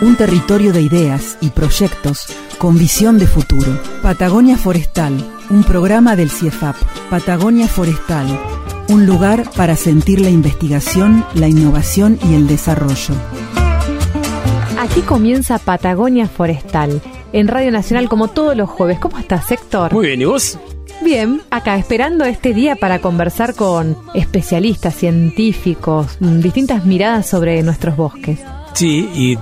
Un territorio de ideas y proyectos con visión de futuro. Patagonia Forestal, un programa del CIEFAP. Patagonia Forestal, un lugar para sentir la investigación, la innovación y el desarrollo. Aquí comienza Patagonia Forestal, en Radio Nacional como todos los jueves. ¿Cómo estás, Héctor? Muy bien, ¿y vos? Bien, acá esperando este día para conversar con especialistas, científicos, distintas miradas sobre nuestros bosques. Sí, y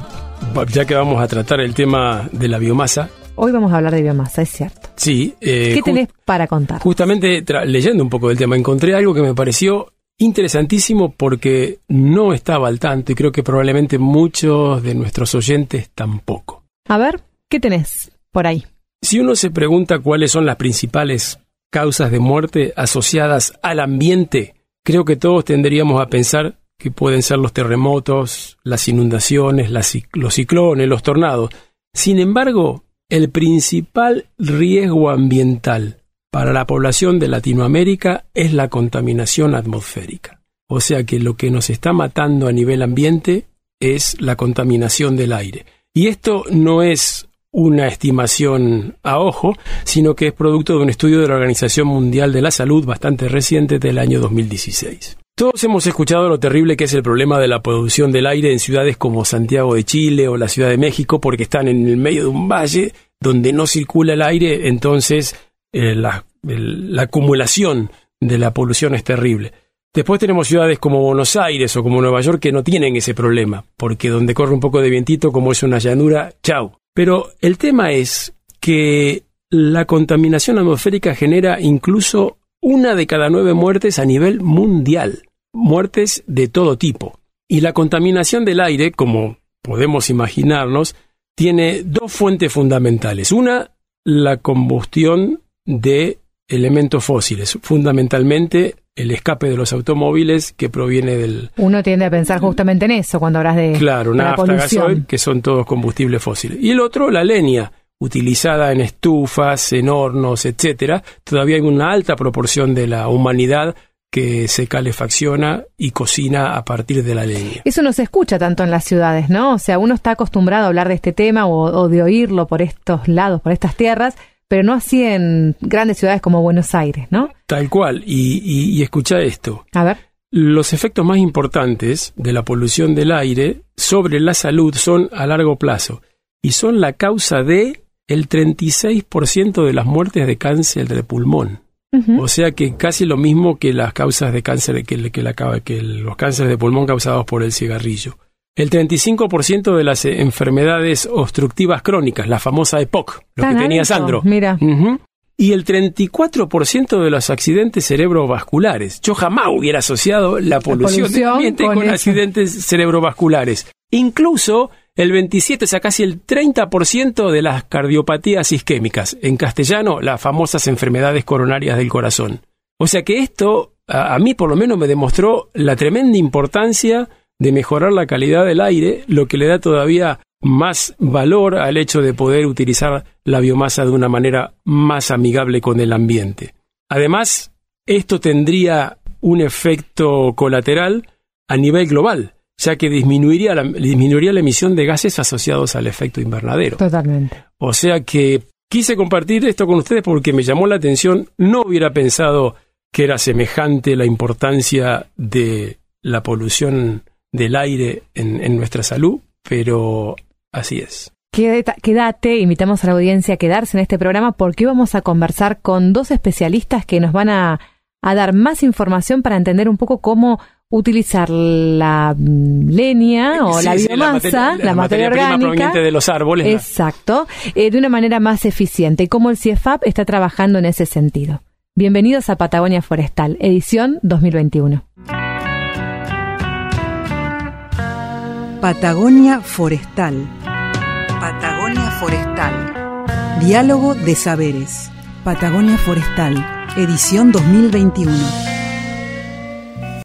ya que vamos a tratar el tema de la biomasa, Hoy vamos a hablar de biomasa, es cierto. sí. eh, ¿Qué tenés para contar? Justamente leyendo un poco del tema, encontré algo que me pareció interesantísimo porque no estaba al tanto y creo que probablemente muchos de nuestros oyentes tampoco. A ver, ¿qué tenés por ahí? Si uno se pregunta cuáles son las principales causas de muerte asociadas al ambiente, creo que todos tendríamos a pensar que pueden ser los terremotos, las inundaciones, los ciclones, los tornados. Sin embargo, el principal riesgo ambiental para la población de Latinoamérica es la contaminación atmosférica. O sea que lo que nos está matando a nivel ambiente es la contaminación del aire. Y esto no es una estimación a ojo, sino que es producto de un estudio de la Organización Mundial de la Salud bastante reciente del año 2016. Todos hemos escuchado lo terrible que es el problema de la producción del aire en ciudades como Santiago de Chile o la Ciudad de México porque están en el medio de un valle donde no circula el aire, entonces eh, la, la acumulación de la polución es terrible. Después tenemos ciudades como Buenos Aires o como Nueva York que no tienen ese problema, porque donde corre un poco de vientito, como es una llanura, chau. Pero el tema es que la contaminación atmosférica genera incluso una de cada nueve muertes a nivel mundial, muertes de todo tipo. Y la contaminación del aire, como podemos imaginarnos, tiene dos fuentes fundamentales. Una, la combustión de elementos fósiles, fundamentalmente el escape de los automóviles que proviene del, Uno tiende a pensar justamente en eso cuando hablas de, Claro, de la nafta, polución. gasoil, que son todos combustibles fósiles. Y el otro, la leña, utilizada en estufas, en hornos, etcétera. Todavía hay una alta proporción de la humanidad que se calefacciona y cocina a partir de la leña. Eso no se escucha tanto en las ciudades, ¿no? O sea, uno está acostumbrado a hablar de este tema o, o de oírlo por estos lados, por estas tierras, pero no así en grandes ciudades como Buenos Aires, ¿no? Tal cual. Y, y- y escucha esto. A ver, Los efectos más importantes de la polución del aire sobre la salud son a largo plazo y son la causa de el 36% de las muertes de cáncer de pulmón. O sea que casi lo mismo que las causas de cáncer, que, que, la, que los cánceres de pulmón causados por el cigarrillo. El 35% de las eh, enfermedades obstructivas crónicas, la famosa EPOC, lo Tan que tenía alto, Sandro. Mira. Y el 34% de los accidentes cerebrovasculares. Yo jamás hubiera asociado la polución, del polución ambiente con con, accidentes cerebrovasculares. Incluso el 27, o sea, casi el 30% de las cardiopatías isquémicas. En castellano, las famosas enfermedades coronarias del corazón. O sea que esto, a, a mí por lo menos me demostró la tremenda importancia de mejorar la calidad del aire, lo que le da todavía más valor al hecho de poder utilizar la biomasa de una manera más amigable con el ambiente. Además, esto tendría un efecto colateral a nivel global, ya que disminuiría la, disminuiría la emisión de gases asociados al efecto invernadero. totalmente. O sea que quise compartir esto con ustedes porque me llamó la atención. No hubiera pensado que era semejante la importancia de la polución del aire en, en nuestra salud, pero así es. Quédate, quédate, invitamos a la audiencia a quedarse en este programa porque hoy vamos a conversar con dos especialistas que nos van a, a dar más información para entender un poco cómo utilizar la mm, leña o Sí, la sí, biomasa, la, materia, prima orgánica. proveniente de los árboles. Exacto, eh, de una manera más eficiente y cómo el CIEFAP está trabajando en ese sentido. Bienvenidos a Patagonia Forestal, edición 2021. Patagonia Forestal. Patagonia Forestal. Diálogo de Saberes. Patagonia Forestal, edición 2021.